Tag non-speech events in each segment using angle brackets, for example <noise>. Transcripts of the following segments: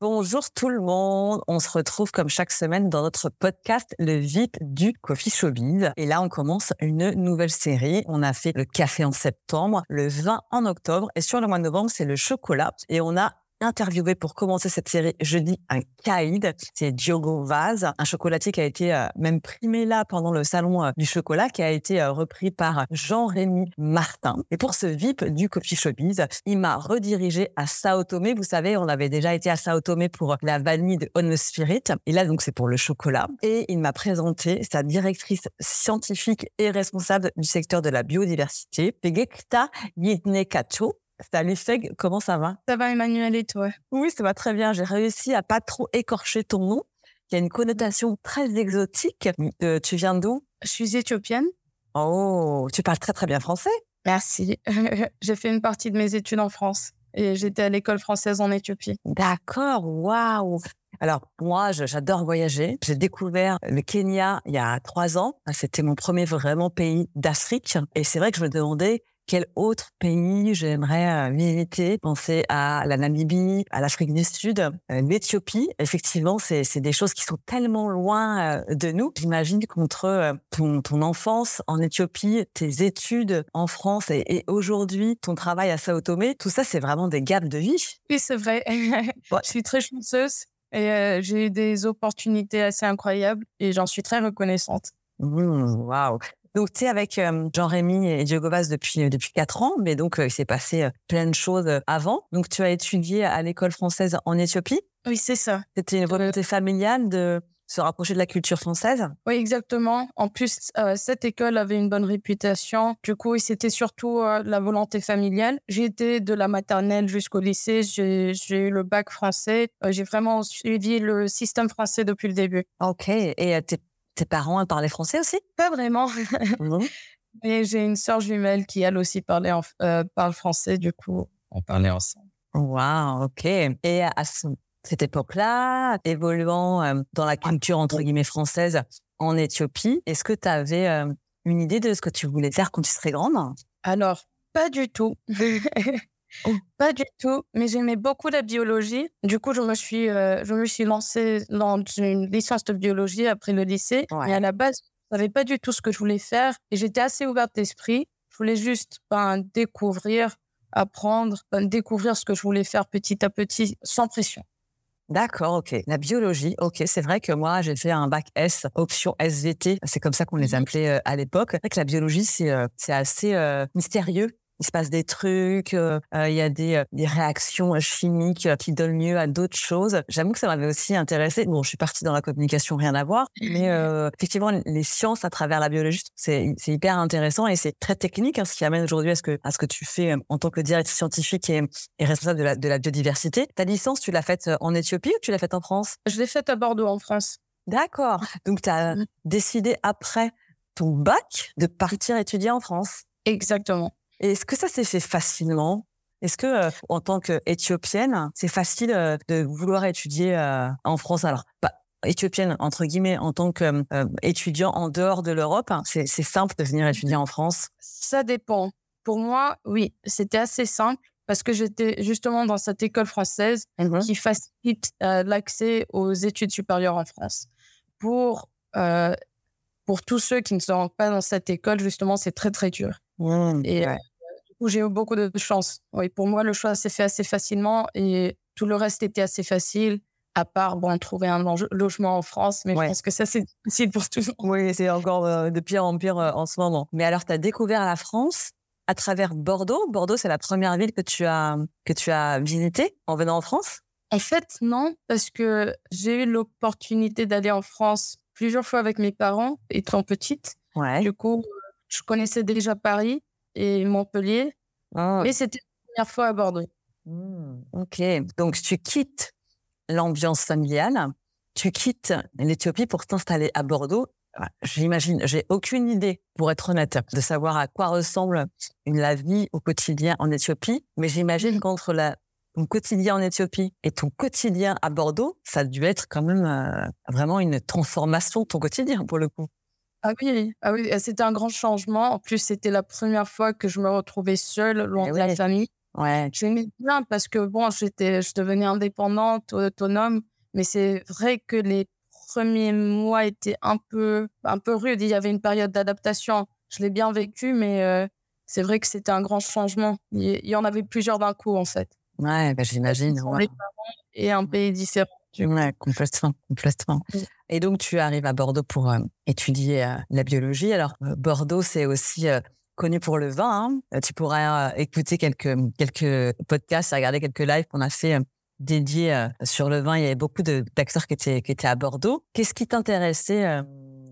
Bonjour tout le monde. On se retrouve comme chaque semaine dans notre podcast Le VIP du Coffee Showbiz. Et là, on commence une nouvelle série. On a fait le café en septembre, le vin en octobre et sur le mois de novembre, c'est le chocolat. Et on a interviewé pour commencer cette série jeudi un Kaïd, c'est Diogo Vaz, un chocolatier qui a été euh, même primé là pendant le salon euh, du chocolat, qui a été euh, repris par Jean-Rémy Martin. Et pour ce VIP du Coffee Showbiz, il m'a redirigé à Sao Tomé. Vous savez, on avait déjà été à Sao Tomé pour la vanille de On Spirit. Et là, donc, c'est pour le chocolat. Et il m'a présenté sa directrice scientifique et responsable du secteur de la biodiversité, Pegekta Yidnekacho, Salut Feg, comment ça va? Ça va Emmanuel et toi? Oui, ça va très bien. J'ai réussi à pas trop écorcher ton nom. Il y a une connotation très exotique. Euh, tu viens d'où? Je suis éthiopienne. Oh, tu parles très très bien français. Merci. <laughs> j'ai fait une partie de mes études en France et j'étais à l'école française en Éthiopie. D'accord, waouh. Alors moi, j'adore voyager. J'ai découvert le Kenya il y a trois ans. C'était mon premier vraiment pays d'Afrique. Et c'est vrai que je me demandais quel autre pays j'aimerais euh, visiter? Penser à la Namibie, à l'Afrique du Sud, euh, l'Éthiopie. Effectivement, c'est des choses qui sont tellement loin euh, de nous. J'imagine qu'entre ton, ton enfance en Éthiopie, tes études en France et, aujourd'hui ton travail à Sao Tomé, tout ça, c'est vraiment des gaps de vie. Oui, c'est vrai. <laughs> Je suis très chanceuse et j'ai eu des opportunités assez incroyables et j'en suis très reconnaissante. Mmh, waouh donc, tu es avec Jean-Rémy et Diogo Vaz depuis, depuis 4 ans, mais donc, il s'est passé plein de choses avant. Donc, tu as étudié à l'école française en Éthiopie. Oui, c'est ça. C'était une volonté familiale de se rapprocher de la culture française Oui, exactement. En plus, cette école avait une bonne réputation. Du coup, c'était surtout la volonté familiale. J'ai été de la maternelle jusqu'au lycée. J'ai eu le bac français. j'ai vraiment suivi le système français depuis le début. OK. Et tu tes parents parlaient français aussi? Pas vraiment. <laughs> Mais j'ai une sœur jumelle qui, elle aussi, parlait en, euh, parle français. Du coup, on parlait ensemble. Waouh, ok. Et à cette époque-là, évoluant euh, dans la culture, entre guillemets, française en Éthiopie, est-ce que tu avais euh, une idée de ce que tu voulais faire quand tu serais grande? Alors, pas du tout. <laughs> Oh. Pas du tout, mais j'aimais beaucoup la biologie. Du coup, je me suis, euh, je me suis lancée dans une licence de biologie après le lycée. Mais à la base, je savais pas du tout ce que je voulais faire et j'étais assez ouverte d'esprit. Je voulais juste ben, découvrir, apprendre, ben, découvrir ce que je voulais faire petit à petit, sans pression. D'accord, ok. La biologie, ok. C'est vrai que moi, j'ai fait un bac S, option SVT. C'est comme ça qu'on les appelait euh, à l'époque. C'est vrai que la biologie, c'est euh, c'est assez mystérieux il se passe des trucs, euh, euh, il y a des, euh, des réactions chimiques qui donnent lieu à d'autres choses. J'avoue que ça m'avait aussi intéressé. Bon, je suis partie dans la communication, rien à voir, mais effectivement, les sciences à travers la biologie, c'est hyper intéressant et c'est très technique, hein, ce qui amène aujourd'hui à ce que à ce que tu fais en tant que directrice scientifique et, et responsable de la, de la biodiversité. Ta licence, tu l'as faite en Éthiopie ou tu l'as faite en France? Je l'ai faite à Bordeaux, en France. D'accord. Donc, tu as mmh. décidé après ton bac de partir étudier en France. Exactement. Est-ce que ça s'est fait facilement? Est-ce que, euh, en tant qu'Éthiopienne, c'est facile euh, de vouloir étudier euh, en France? Alors, pas éthiopienne, entre guillemets, en tant qu'étudiant en dehors de l'Europe, hein, c'est simple de venir étudier en France Ça dépend. Pour moi, oui, c'était assez simple parce que j'étais justement dans cette école française mmh qui facilite l'accès aux études supérieures en France. Pour, pour tous ceux qui ne sont pas dans cette école, justement, c'est très, très dur. Mmh, et du coup, j'ai eu beaucoup de chance. Oui, pour moi, le choix s'est fait assez facilement et tout le reste était assez facile, à part bon, trouver un logement en France. Mais je pense que ça, c'est difficile pour tout le monde. Oui, c'est encore de pire en pire en ce moment. Mais alors, tu as découvert la France à travers Bordeaux? Bordeaux, c'est la première ville que tu as que tu as visitée en venant en France? En fait, non, parce que j'ai eu l'opportunité d'aller en France plusieurs fois avec mes parents étant petite. Ouais. Du coup, je connaissais déjà Paris et Montpellier, Ah, mais c'était la première fois à Bordeaux. hmm, ok. Donc tu quittes l'ambiance familiale, tu quittes l'Éthiopie pour t'installer à Bordeaux. Ah, J'imagine, j'ai aucune idée, pour être honnête, de savoir à quoi ressemble une- la vie au quotidien en Éthiopie. Mais j'imagine qu'entre la, ton quotidien en Éthiopie et ton quotidien à Bordeaux, ça a dû être quand même euh, vraiment une transformation de ton quotidien, pour le coup. Ah oui, ah oui, c'était un grand changement. En plus, c'était la première fois que je me retrouvais seule, loin Eh de la famille. Ouais. J'aimais bien parce que bon, j'étais, je devenais indépendante, autonome, mais c'est vrai que les premiers mois étaient un peu, un peu rudes. Il y avait une période d'adaptation. Je l'ai bien vécu, mais euh, c'est vrai que c'était un grand changement. Il y en avait plusieurs d'un coup, en fait. Ouais, bah, j'imagine. Ouais. les parents et un pays différent. Ouais, complètement, complètement. Mm. Et donc, tu arrives à Bordeaux pour euh, étudier euh, la biologie. Alors, euh, Bordeaux, c'est aussi euh, connu pour le vin. hein. Tu pourras écouter quelques, quelques podcasts, regarder quelques lives qu'on a fait dédiés sur le vin. Il y avait beaucoup d'acteurs qui étaient, qui étaient à Bordeaux. Qu'est-ce qui t'intéressait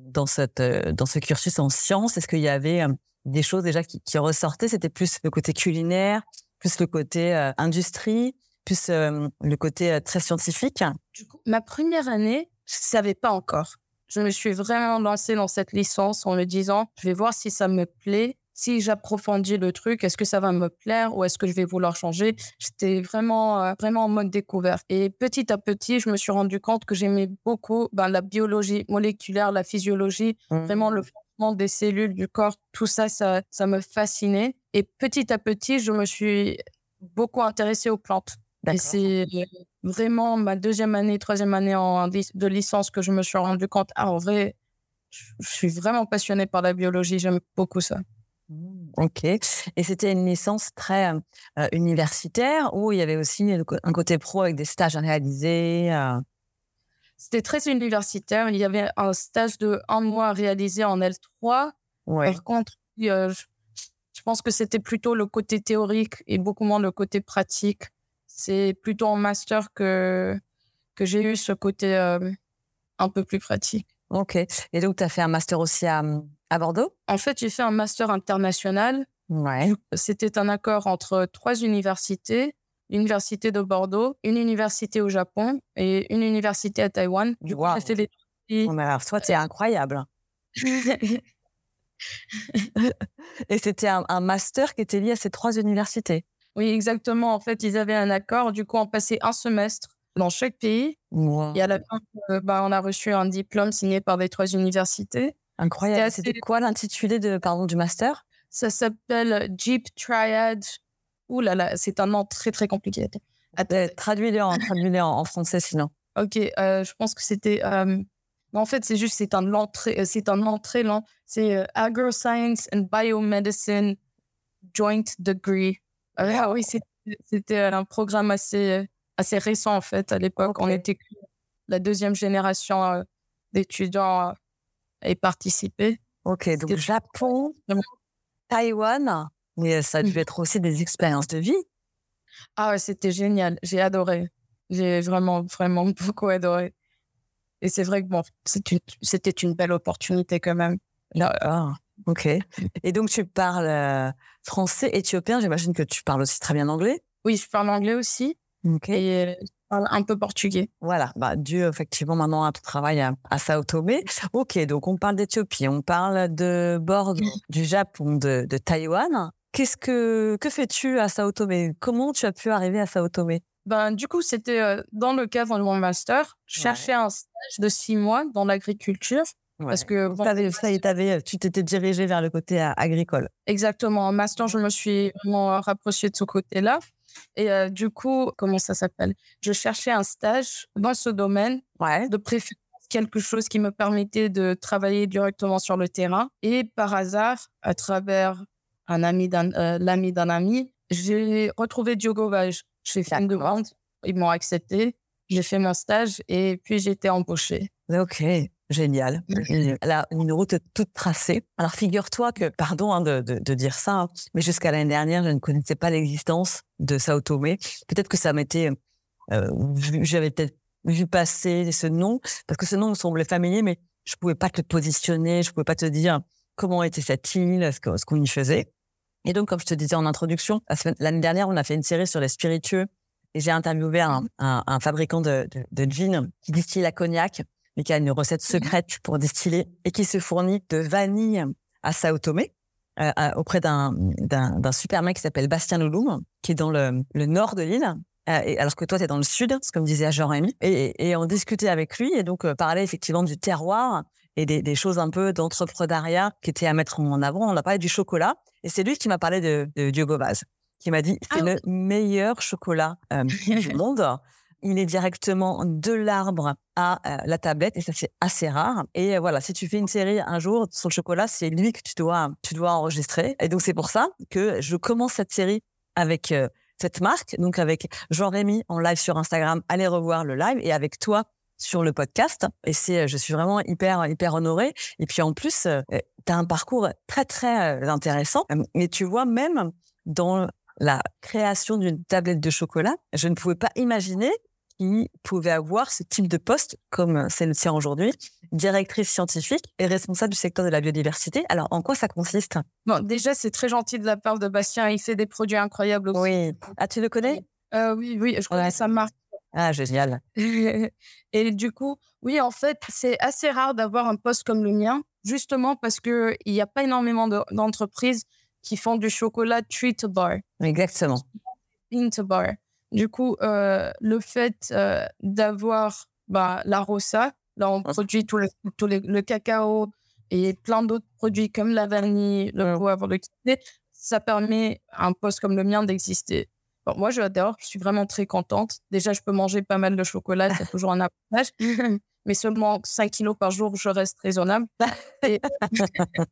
dans, cette, dans ce cursus en sciences? Est-ce qu'il y avait des choses déjà qui, qui ressortaient? C'était plus le côté culinaire, plus le côté industrie, plus euh, le côté très scientifique Du coup, ma première année, je ne savais pas encore. Je me suis vraiment lancée dans cette licence en me disant, je vais voir si ça me plaît, si j'approfondis le truc, est-ce que ça va me plaire ou est-ce que je vais vouloir changer? J'étais vraiment, euh, vraiment en mode découverte. Et petit à petit, je me suis rendu compte que j'aimais beaucoup ben, la biologie moléculaire, la physiologie, vraiment le fonctionnement des cellules du corps, tout ça, ça, ça me fascinait. Et petit à petit, je me suis beaucoup intéressée aux plantes. Et c'est vraiment ma deuxième année, troisième année en, de licence que je me suis rendu compte, ah, en vrai, je suis vraiment passionnée par la biologie, j'aime beaucoup ça. Mmh, Ok. Et c'était une licence très euh, euh, universitaire où il y avait aussi un côté pro avec des stages à réaliser. euh? C'était très universitaire, il y avait un stage de un mois réalisé en L3. Ouais. Par contre, euh, je pense que c'était plutôt le côté théorique et beaucoup moins le côté pratique. C'est plutôt en master que, que j'ai eu ce côté euh, un peu plus pratique. Ok. Et donc, tu as fait un master aussi à, à Bordeaux? En fait, j'ai fait un master international Ouais. C'était un accord entre trois universités, l'université de Bordeaux, une université au Japon et une université à Taïwan. Du coup, Wow. j'ai fait les trois Bon, mais alors, toi, c'est incroyable. <laughs> Et c'était un, un master qui était lié à ces trois universités? Oui, exactement. En fait, ils avaient un accord. Du coup, on passait un semestre dans chaque pays. Wow. Et à la fin, euh, bah, on a reçu un diplôme signé par les trois universités. Incroyable. assez- C'était quoi l'intitulé de, pardon, du master? Ça s'appelle Jeep Triad. Ouh là là, c'est un nom très, très compliqué. Euh, Traduis-le en, traduis-le en, en français sinon. Ok, euh, je pense que c'était. euh, en fait, c'est juste, c'est un entrée, c'est un entrée lent. C'est euh, Agro-Science and Biomedicine Joint Degree. Euh, ah oui, c'était un programme assez, euh, assez récent en fait. À l'époque, on Ok. était la deuxième génération euh, d'étudiants euh, à y participer. Ok, donc Japon. Taïwan, mais ça a dû Mhm. être aussi des expériences de vie. Ah ouais, c'était génial. J'ai adoré. J'ai vraiment, vraiment <laughs> beaucoup adoré. Et c'est vrai que bon, une- c'était une belle opportunité quand même. Ah, ok. <laughs> Et donc, tu parles euh, français, éthiopien. J'imagine que tu parles aussi très bien anglais. Oui, je parle anglais aussi. Ok. et euh, je parle un peu portugais. Voilà, bah, dû effectivement maintenant à ton travail à, à Sao Tomé. Ok, donc on parle d'Éthiopie, on parle de Bordeaux, du Japon, de, de Taïwan. Qu'est-ce que que fais-tu à Sao Tomé? Comment tu as pu arriver à Sao Tomé? Ben, du coup, c'était euh, dans le cadre de mon master. Je Ouais. cherchais un stage de six mois dans l'agriculture. Parce que, ça est, t'avais- tu t'étais dirigé vers le côté euh, agricole. exactement, en master, je me suis vraiment rapprochée de ce côté-là. Et euh, du coup, comment ça s'appelle? Je cherchais un stage dans ce domaine, Ouais. de préférence quelque chose qui me permettait de travailler directement sur le terrain. Et par hasard, à travers un ami d'un, euh, l'ami d'un ami, j'ai retrouvé Diogo Vage. J'ai fait une demande, ils m'ont accepté, j'ai fait mon stage et puis j'ai été embauchée. Ok. Génial. Elle a une route toute tracée. Alors, figure-toi que, pardon hein, de, de, de, dire ça, hein, mais jusqu'à l'année dernière, je ne connaissais pas l'existence de Sao Tomé. Peut-être que ça m'était, euh, j'avais peut-être vu passer ce nom, parce que ce nom me semblait familier, mais je pouvais pas te positionner, je pouvais pas te dire comment était cette île, ce qu'on y faisait. Et donc, comme je te disais en introduction, l'année dernière, on a fait une série sur les spiritueux et j'ai interviewé un, un, un fabricant de, de, de gin qui distille la cognac mais qui a une recette mmh secrète pour distiller et qui se fournit de vanille à Sao Tomé euh, auprès d'un, d'un, super mec qui s'appelle Bastien Louloum, qui est dans le, le nord de l'île. Euh, et alors que toi, tu es dans le sud, comme disait Jean-Rémy. Et, et, on discutait avec lui et donc euh, parlait effectivement du terroir et des, des choses un peu d'entrepreneuriat qui étaient à mettre en avant. On a parlé du chocolat et c'est lui qui m'a parlé de, de Diogo Vaz, qui m'a dit c'est ah le meilleur chocolat euh, du <laughs> monde il est directement de l'arbre à euh, la tablette et ça c'est assez rare. Et euh, voilà, si tu fais une série un jour sur le chocolat, c'est lui que tu dois tu dois enregistrer. Et donc c'est pour ça que je commence cette série avec euh, cette marque, donc avec Jean-Rémy en live sur Instagram. Allez revoir le live et avec toi sur le podcast. Et c'est, je suis vraiment hyper hyper honorée. Et puis en plus, tu as un parcours très très intéressant. Mais tu vois même dans la création d'une tablette de chocolat, je ne pouvais pas imaginer qui pouvait avoir ce type de poste, comme c'est le tien aujourd'hui, directrice scientifique et responsable du secteur de la biodiversité. Alors, en quoi ça consiste? Bon, déjà, c'est très gentil de la part de Bastien. Il fait des produits incroyables aussi. Oui. Ah, tu le connais? Euh, Oui, oui, je connais sa marque. Ah, génial. <laughs> et du coup, oui, en fait, c'est assez rare d'avoir un poste comme le mien, justement parce qu'il n'y a pas énormément d'entreprises qui font du chocolat treat bar. Exactement. Bean bar. Du coup, euh, le fait euh, d'avoir bah, la rosa, là on produit tout le, tout le cacao et plein d'autres produits comme la vanille, le poivre, le café, ça permet à un poste comme le mien d'exister. Bon, moi, j'adore, je suis vraiment très contente. Déjà, je peux manger pas mal de chocolat, c'est toujours un avantage. <laughs> Mais seulement 5 kilos par jour, je reste raisonnable. Et, <laughs>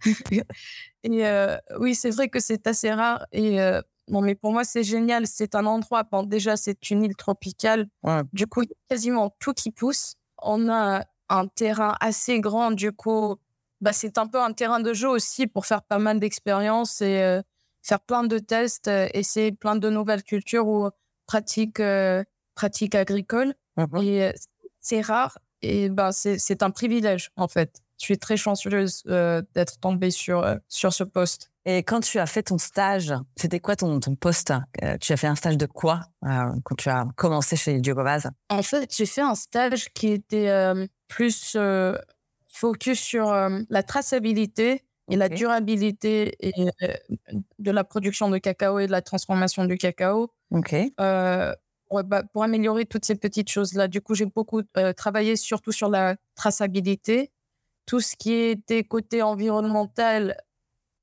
<laughs> et euh, oui, c'est vrai que c'est assez rare. Et non, mais pour moi, c'est génial. C'est un endroit. Bon, déjà, c'est une île tropicale. Du coup, il y a quasiment tout qui pousse. On a un terrain assez grand. Du coup, bah, c'est un peu un terrain de jeu aussi pour faire pas mal d'expériences et euh, faire plein de tests, euh, essayer plein de nouvelles cultures ou pratiques, euh, pratiques agricoles. Mmh et c'est rare. Et bah, c'est un privilège, en fait. Je suis très chanceuse d'être tombée sur, sur ce poste. Et quand tu as fait ton stage, c'était quoi ton, ton poste euh, Tu as fait un stage de quoi euh, quand tu as commencé chez Diogo Vaz? En fait, j'ai fait un stage qui était euh, plus focus sur la traçabilité et la durabilité et, de la production de cacao et de la transformation du cacao. Ok. Pour, bah, pour, améliorer toutes ces petites choses-là. Du coup, j'ai beaucoup travaillé surtout sur la traçabilité. Tout ce qui était côté environnemental,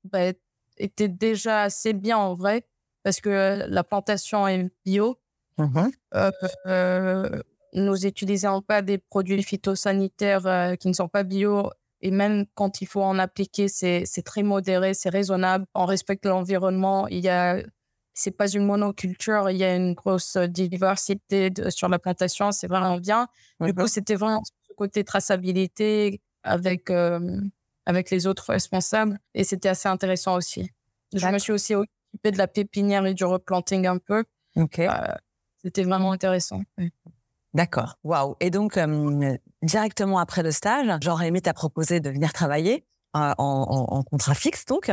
bah, était déjà assez bien en vrai, parce que la plantation est bio. Mmh euh, euh, nous n'utilisons pas des produits phytosanitaires euh, qui ne sont pas bio. Et même quand il faut en appliquer, c'est très modéré, c'est raisonnable. On respecte l'environnement. Il y a, c'est pas une monoculture. Il y a une grosse diversité sur la plantation. C'est vraiment bien. Du coup, c'était vraiment ce côté traçabilité avec avec les autres responsables. Et c'était assez intéressant aussi. Je me suis aussi occupée de la pépinière et du replanting un peu. Ok. Euh, c'était vraiment intéressant. D'accord. Waouh. Et donc, euh, directement après le stage, Jean-Rémy t'a proposé de venir travailler euh, en, contrat fixe, donc,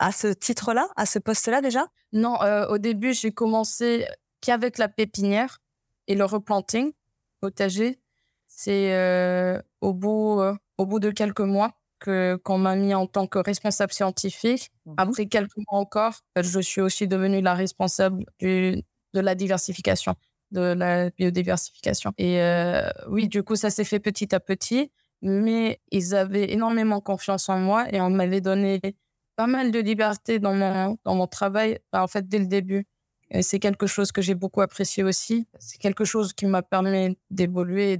à ce titre-là, à ce poste-là déjà? Non, au début, j'ai commencé qu'avec la pépinière et le replanting potager. C'est au, bout, au bout de quelques mois que qu'on m'a mis en tant que responsable scientifique. Mmh Après quelques mois encore, je suis aussi devenue la responsable du, de la diversification, de la biodiversification. Et euh, oui, du coup, ça s'est fait petit à petit, mais ils avaient énormément confiance en moi et on m'avait donné pas mal de liberté dans mon, dans mon travail, bah, en fait, dès le début. Et c'est quelque chose que j'ai beaucoup apprécié aussi. C'est quelque chose qui m'a permis d'évoluer et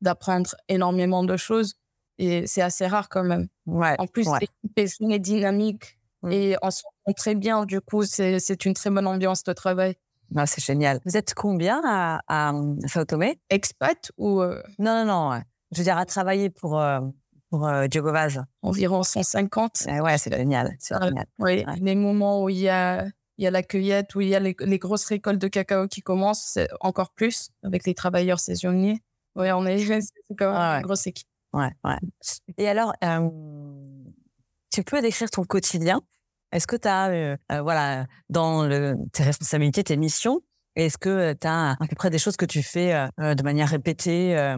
d'apprendre énormément de choses. Et c'est assez rare quand même. Ouais, en plus, l'équipe est dynamique mmh. et on se rend très bien. Du coup, c'est une très bonne ambiance de travail. Ah, c'est génial. Vous êtes combien à, à Sao Tomé? Expat ou euh? Non, non, non. je veux dire, à travailler pour, euh, pour euh, Diogo Vaz Environ 150. Eh ouais, c'est génial. Ah, génial. Oui, Ouais. les moments où il y a, il y a la cueillette, où il y a les, les grosses récoltes de cacao qui commencent, c'est encore plus avec les travailleurs saisonniers. Oui, on est, <laughs> c'est quand même Ah ouais. une grosse équipe. Ouais, ouais. Et alors, euh, tu peux décrire ton quotidien? Est-ce que tu as, voilà, dans tes responsabilités, tes missions, est-ce que tu as à peu près des choses que tu fais euh, de manière répétée euh,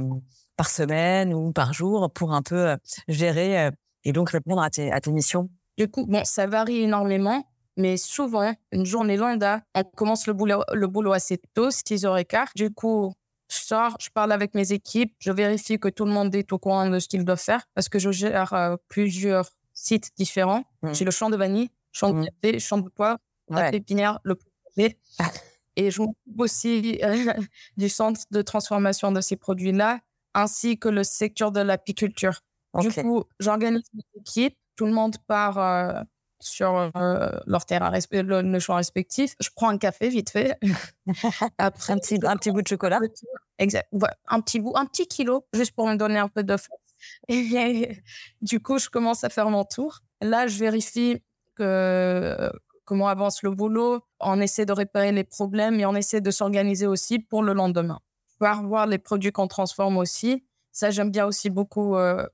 par semaine ou par jour pour un peu euh, gérer euh, et donc répondre à tes, à tes missions? Du coup, bon, ça varie énormément, mais souvent, une journée lambda, on commence le boulot, le boulot assez tôt, 6h15. Du coup, je sors, je parle avec mes équipes, je vérifie que tout le monde est au courant de ce qu'il doit faire parce que je gère euh, plusieurs sites différents. Mm. J'ai le champ de vanille, champ de café, champ de poivre, la pépinière, le projet. Et je m'occupe aussi euh, <laughs> du centre de transformation de ces produits-là, ainsi que le secteur de l'apiculture. Du coup, j'organise une équipe, tout le monde part euh, sur euh, leur terrain, le, le champ respectif. Je prends un café vite fait. <laughs> Après, un, petit, un petit bout de chocolat Exact. Ouais, un petit bout, un petit kilo, juste pour me donner un peu de force. Et du coup, je commence à faire mon tour. Là, je vérifie que, comment avance le boulot. On essaie de réparer les problèmes et on essaie de s'organiser aussi pour le lendemain. Voir voir les produits qu'on transforme aussi. Ça, j'aime bien aussi beaucoup. euh,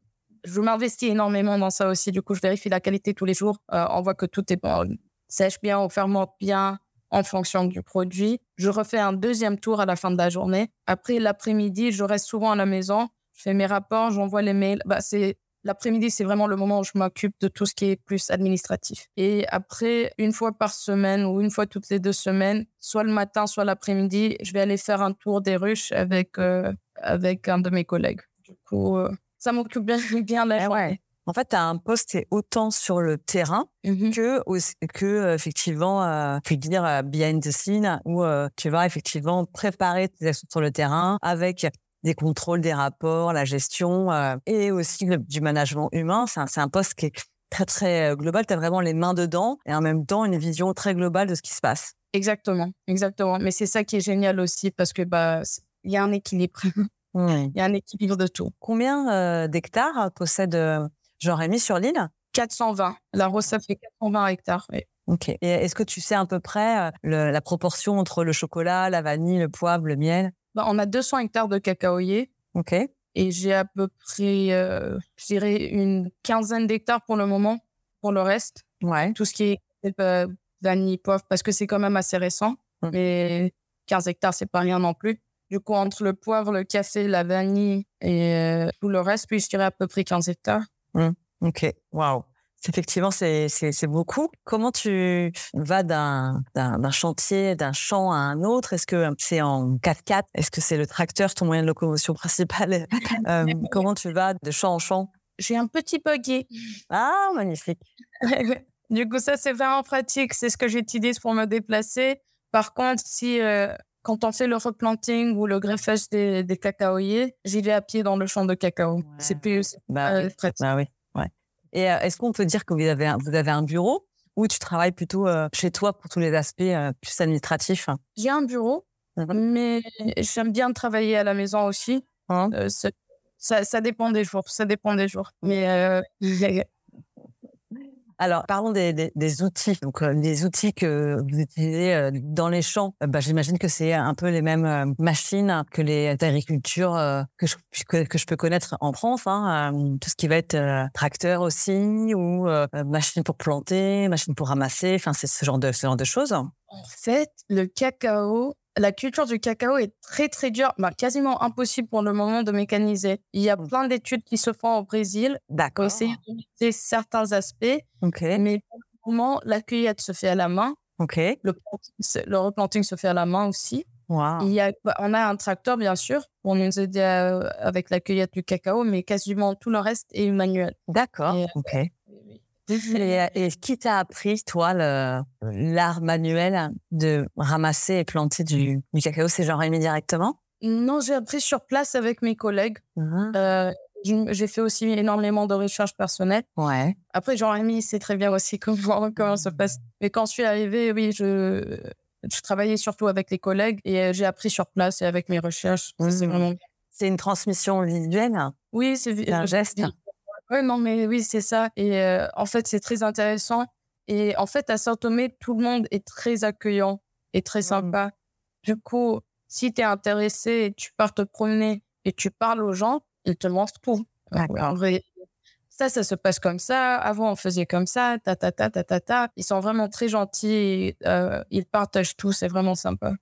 je m'investis énormément dans ça aussi. Du coup, je vérifie la qualité tous les jours. Euh, on voit que tout est bon, sèche bien ou fermente bien en fonction du produit. Je refais un deuxième tour à la fin de la journée. Après, l'après-midi, je reste souvent à la maison. Je fais mes rapports, j'envoie les mails. Bah, c'est L'après-midi, c'est vraiment le moment où je m'occupe de tout ce qui est plus administratif. Et après, une fois par semaine ou une fois toutes les deux semaines, soit le matin, soit l'après-midi, je vais aller faire un tour des ruches avec, euh, avec un de mes collègues. Du coup, euh, ça m'occupe bien, <laughs> bien la Eh ouais. En fait, tu as un poste qui est autant sur le terrain Mhm. que, que euh, effectivement, euh, puis dire euh, behind the scene, où euh, tu vas effectivement préparer tes actions sur le terrain avec des contrôles, des rapports, la gestion euh, et aussi le- du management humain. C'est un, un poste qui est très, très global. Tu as vraiment les mains dedans et en même temps une vision très globale de ce qui se passe. Exactement, exactement. Mais c'est ça qui est génial aussi parce que bah, il y a un équilibre. <laughs> Il y a un équilibre de tout. Combien euh, d'hectares possède euh, Jean-Rémy sur l'île? 420. La Rose, ça fait 420 hectares. oui. Ok. Et est-ce que tu sais à peu près euh, le- la proportion entre le chocolat, la vanille, le poivre, le miel? Bah, on a 200 hectares de cacaoyers Ok. et j'ai à peu près, euh, je dirais, une quinzaine d'hectares pour le moment. Pour le reste, Ouais. tout ce qui est euh, vanille, poivre, parce que c'est quand même assez récent. Mm. Mais 15 hectares, c'est pas rien non plus. Du coup, entre le poivre, le café, la vanille et euh, tout le reste, puis je dirais à peu près 15 hectares. Ok. Waouh. Effectivement, c'est beaucoup. Comment tu vas d'un chantier, d'un champ à un autre? Est-ce que c'est en 4x4 Est-ce que c'est le tracteur, ton moyen de locomotion principal? <laughs> Euh, Comment tu vas de champ en champ? J'ai un petit buggy. Ah, magnifique. <laughs> du coup, ça, c'est vraiment pratique. C'est ce que j'utilise pour me déplacer. Par contre, si euh, quand on fait le replanting ou le greffage des, des cacaoyers, j'y vais à pied dans le champ de cacao. Ouais. C'est plus Bah, euh, oui. Bah oui. Ouais. Et euh, est-ce qu'on peut dire que vous avez un, vous avez un bureau ou tu travailles plutôt euh, chez toi pour tous les aspects euh, plus administratifs? J'ai un bureau, Mhm. mais j'aime bien travailler à la maison aussi. Hein? Ça, ça dépend des jours. Ça dépend des jours. Mais Alors, parlons des, des, des outils. Donc, euh, les outils que vous utilisez euh, dans les champs, euh, bah, j'imagine que c'est un peu les mêmes euh, machines que les agricultures euh, que, je, que, que je peux connaître en France. Hein, euh, tout ce qui va être tracteur aussi, ou machine pour planter, machine pour ramasser. Enfin, c'est ce genre de ce genre de choses. En fait, le cacao, la culture du cacao est très très dure, bah, quasiment impossible pour le moment de mécaniser. Il y a Mm. plein d'études qui se font au Brésil pour D'accord. essayer de certains aspects, mais pour le moment, la cueillette se fait à la main, le, replanting se fait à la main aussi. Wow. Il y a, on a un tracteur, bien sûr, pour nous aider à- avec la cueillette du cacao, mais quasiment tout le reste est manuel. D'accord. Euh, Ok. Et, euh, <laughs> et qui t'a appris, toi, l'art manuel de ramasser et planter du, du cacao? C'est Jean-Rémy directement? Non, j'ai appris sur place avec mes collègues. Ah, Euh, j'ai fait aussi énormément de recherches personnelles. Ouais. Après, Jean-Rémy sait très bien aussi <laughs> comment, comment ça se passe. Mais quand je suis arrivée, oui, je, je travaillais surtout avec les collègues et euh, j'ai appris sur place et avec mes recherches. C'est Mhm. vraiment. C'est une transmission visuelle? Oui, c'est un geste? Oui, non, mais oui, c'est ça. Et euh, en fait, c'est très intéressant. Et en fait, à Saint-Thomé, tout le monde est très accueillant et très mmh. sympa. Du coup, si tu es intéressé et tu pars te promener et tu parles aux gens, ils te montrent tout. En vrai, ça, ça se passe comme ça. Avant, on faisait comme ça, ta, ta, ta, ta, ta, ta. Ils sont vraiment très gentils. Euh, ils partagent tout. C'est vraiment sympa.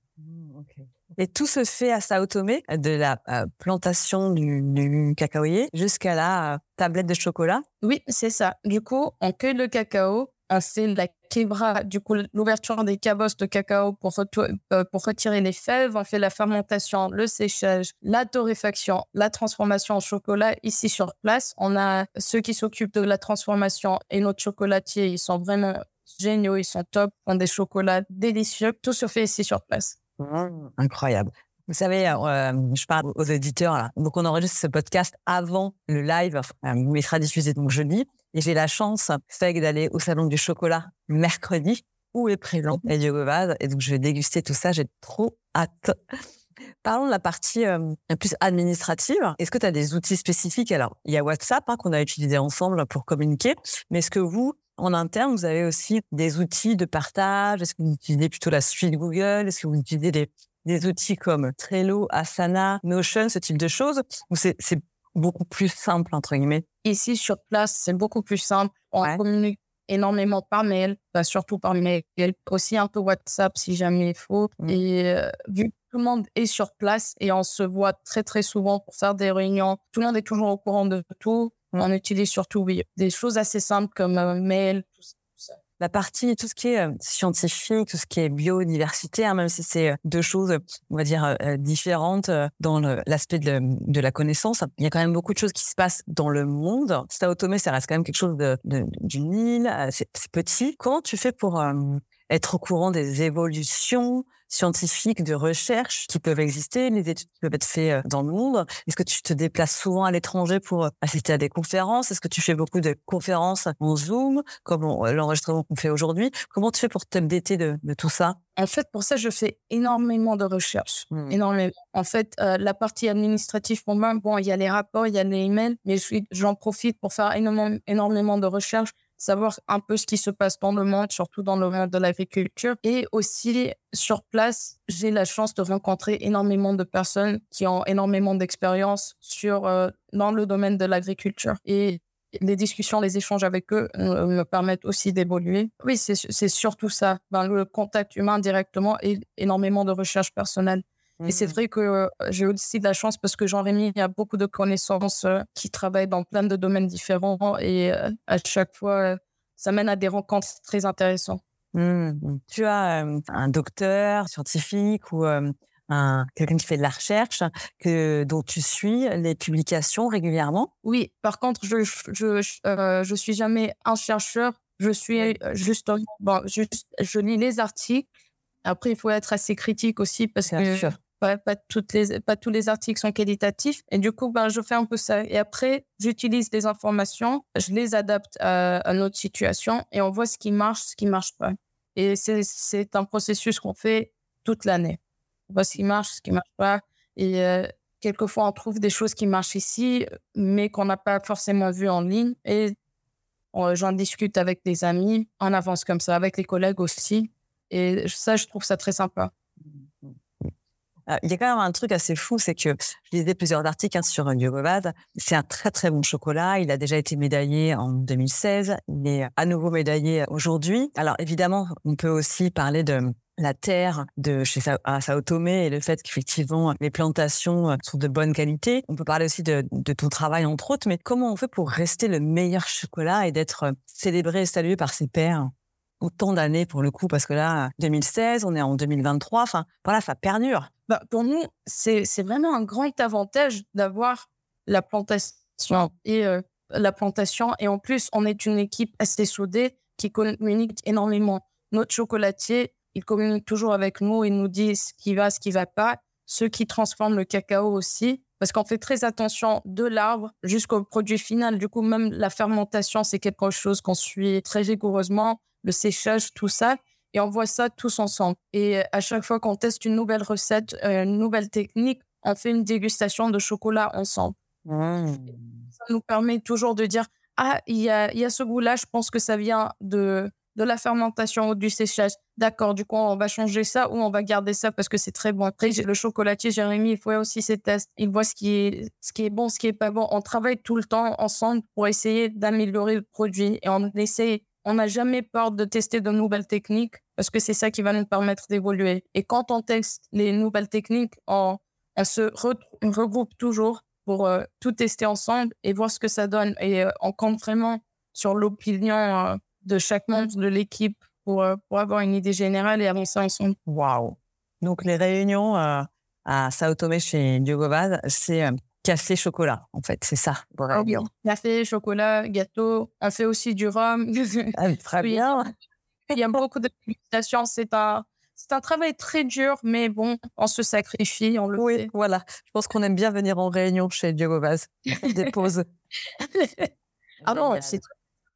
Et tout se fait à Sao Tomé, de la euh, plantation du, du cacaoyer jusqu'à la euh, tablette de chocolat. Oui, c'est ça. Du coup, on cueille le cacao, c'est la quebra, du coup, l'ouverture des cabosses de cacao pour, euh, pour retirer les fèves. On fait la fermentation, le séchage, la torréfaction, la transformation en chocolat ici sur place. On a ceux qui s'occupent de la transformation et notre chocolatier, ils sont vraiment géniaux, ils sont top, font des chocolats délicieux. Tout se fait ici sur place. Mmh, incroyable. Vous savez, euh, je parle aux éditeurs. Là. Donc, on enregistre ce podcast avant le live, euh, il sera diffusé donc jeudi. Et j'ai la chance, Feg, d'aller au Salon du Chocolat mercredi, où est présent Diego Vaz. Et donc, je vais déguster tout ça. J'ai trop hâte. Parlons de la partie euh, plus administrative. Est-ce que tu as des outils spécifiques? Alors, il y a WhatsApp hein, qu'on a utilisé ensemble pour communiquer. Mais est-ce que vous, en interne, vous avez aussi des outils de partage? Est-ce que vous utilisez plutôt la suite Google? Est-ce que vous utilisez des, des outils comme Trello, Asana, Notion, ce type de choses? Ou c'est beaucoup plus simple, entre guillemets? Ici, sur place, c'est beaucoup plus simple. On communique énormément par mail, bah, surtout par mail, aussi un peu WhatsApp si jamais il faut. Mmh. Et euh, vu que tout le monde est sur place et on se voit très très souvent pour faire des réunions, tout le monde est toujours au courant de tout. On utilise surtout oui, des choses assez simples comme euh, mail, tout ça la partie, tout ce qui est euh, scientifique, tout ce qui est biodiversité, hein, même si c'est euh, deux choses, on va dire, euh, différentes dans l'aspect de, la connaissance, il y a quand même beaucoup de choses qui se passent dans le monde. Sao Tomé, ça reste quand même quelque chose d'une île, c'est petit. Comment tu fais pour être au courant des évolutions scientifiques de recherche qui peuvent exister, les études qui peuvent être faites euh, dans le monde. Est-ce que tu te déplaces souvent à l'étranger pour euh, assister à des conférences? Est-ce que tu fais beaucoup de conférences en Zoom, comme euh, l'enregistrement qu'on fait aujourd'hui? Comment tu fais pour t'updater de, de tout ça? En fait, pour ça, je fais énormément de recherches. Mmh. Énormément. En fait, la partie administrative, pour moi, bon, il y a les rapports, il y a les emails, mais j'en profite pour faire énormément, énormément de recherches savoir un peu ce qui se passe dans le monde, surtout dans le monde de l'agriculture. Et aussi, sur place, j'ai la chance de rencontrer énormément de personnes qui ont énormément d'expérience sur euh, dans le domaine de l'agriculture. Et les discussions, les échanges avec eux euh, me permettent aussi d'évoluer. Oui, c'est surtout ça, ben, le contact humain directement et énormément de recherche personnelle. Et c'est mmh. vrai que euh, j'ai aussi de la chance parce que Jean-Rémy a beaucoup de connaissances euh, qui travaillent dans plein de domaines différents et euh, à chaque fois, ça mène à des rencontres très intéressantes. Mmh, mmh. Tu as un docteur scientifique ou un, quelqu'un qui fait de la recherche que, dont tu suis les publications régulièrement? Oui, par contre, je je, je, suis jamais un chercheur. Je suis juste, bon, juste, je lis les articles. Après, il faut être assez critique aussi parce que pas, toutes les, pas tous les articles sont qualitatifs. Et du coup, ben, je fais un peu ça. Et après, j'utilise des informations, je les adapte à, notre situation et on voit ce qui marche, ce qui marche pas. Et c'est un processus qu'on fait toute l'année. On voit ce qui marche, ce qui marche pas. Et euh, quelquefois, on trouve des choses qui marchent ici, mais qu'on n'a pas forcément vues en ligne. Et j'en discute avec des amis, on avance comme ça, avec les collègues aussi. Et ça, je trouve ça très sympa. Euh, il y a quand même un truc assez fou, c'est que je lisais plusieurs articles hein, sur Yogobad. C'est un très très bon chocolat. Il a déjà été médaillé en 2016. Il est à nouveau médaillé aujourd'hui. Alors évidemment, on peut aussi parler de la terre de chez Sao Tomé et le fait qu'effectivement les plantations euh, sont de bonne qualité. On peut parler aussi de, de, ton travail entre autres, mais comment on fait pour rester le meilleur chocolat et d'être célébré et salué par ses pairs? Autant d'années pour le coup Parce que là, 2016, on est en 2023. Enfin, voilà, ça perdure. Bah, pour nous, c'est vraiment un grand avantage d'avoir la plantation et euh, la plantation. Et en plus, on est une équipe assez soudée qui communique énormément. Notre chocolatier, il communique toujours avec nous, il nous dit ce qui va, ce qui va pas. Ceux qui transforment le cacao aussi, parce qu'on fait très attention de l'arbre jusqu'au produit final. Du coup, même la fermentation, c'est quelque chose qu'on suit très rigoureusement. Le séchage, tout ça et on voit ça tous ensemble. Et à chaque fois qu'on teste une nouvelle recette, euh, une nouvelle technique, on fait une dégustation de chocolat ensemble. Mmh. Ça nous permet toujours de dire, ah, il y a, y a ce goût-là, je pense que ça vient de, de la fermentation ou du séchage. D'accord, du coup, on va changer ça ou on va garder ça parce que c'est très bon. Après, le chocolatier, Jérémy, il fait aussi ses tests. Il voit ce qui est, ce qui est bon, ce qui est pas bon. On travaille tout le temps ensemble pour essayer d'améliorer le produit et on essaie, on n'a jamais peur de tester de nouvelles techniques parce que c'est ça qui va nous permettre d'évoluer. Et quand on teste les nouvelles techniques, on, se regroupe toujours pour euh, tout tester ensemble et voir ce que ça donne. Et euh, on compte vraiment sur l'opinion euh, de chaque membre de l'équipe pour, avoir une idée générale et avancer ensemble. Waouh! Donc, les réunions à Sao Tomé chez Diogo Vaz, c'est café chocolat, en fait, c'est ça. Ah café, chocolat, gâteau. On fait aussi du rhum. <laughs> Ah, très bien. Il y a beaucoup de C'est un, c'est un travail très dur, mais bon, on se sacrifie, on le oui, fait. voilà. Je pense qu'on aime bien venir en réunion chez Diogo Vaz. Des <laughs> pauses. ah non, c'est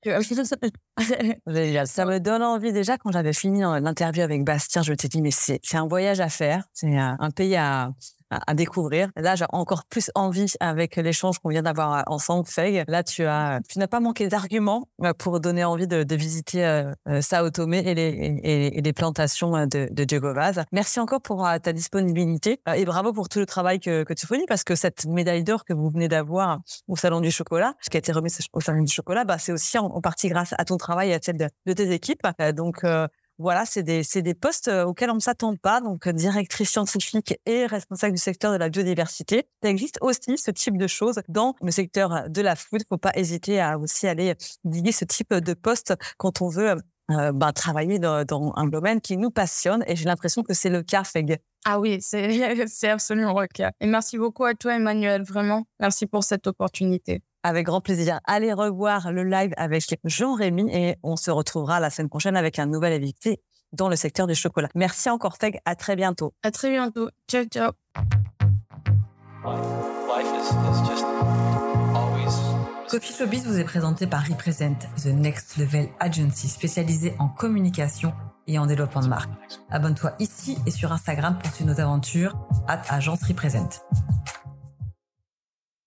<laughs> Ça me donne envie déjà quand j'avais fini l'interview avec Bastien, je me suis dit mais c'est un voyage à faire, c'est un pays à, à, découvrir. Là, j'ai encore plus envie avec l'échange qu'on vient d'avoir ensemble, Feg. Là, tu as, tu n'as pas manqué d'arguments euh, pour donner envie de, de visiter euh, euh, Sao Tomé et les, et, les plantations de, de Diego Vaz. Merci encore pour ta disponibilité et bravo pour tout le travail que, que tu fournis parce que cette médaille d'or que vous venez d'avoir au Salon du Chocolat, ce qui a été remis au Salon du Chocolat, bah, c'est aussi en, partie grâce à ton travail et à celle de, de tes équipes. donc, voilà, c'est des, des postes euh, auxquels on ne s'attend pas. Donc, euh, directrice scientifique et responsable du secteur de la biodiversité. Il existe aussi ce type de choses dans le secteur de la food. Faut pas hésiter à aussi aller diguer ce type de poste quand on veut euh, bah, travailler dans, dans, un domaine qui nous passionne. Et j'ai l'impression que c'est le cas, Feg. Ah oui, c'est <laughs> absolument le cas. Et merci beaucoup à toi, Emmanuel. Vraiment, merci pour cette opportunité. Avec grand plaisir. Allez revoir le live avec Jean-Rémy et on se retrouvera la semaine prochaine avec un nouvel invité dans le secteur du chocolat. Merci encore, Feg. À très bientôt. À très bientôt. Ciao, ciao. Coffee Showbiz vous est présenté par Represent, The Next Level Agency spécialisée en communication et en développement de marque. Abonne-toi ici et sur Instagram pour suivre nos aventures. at Agence Represent.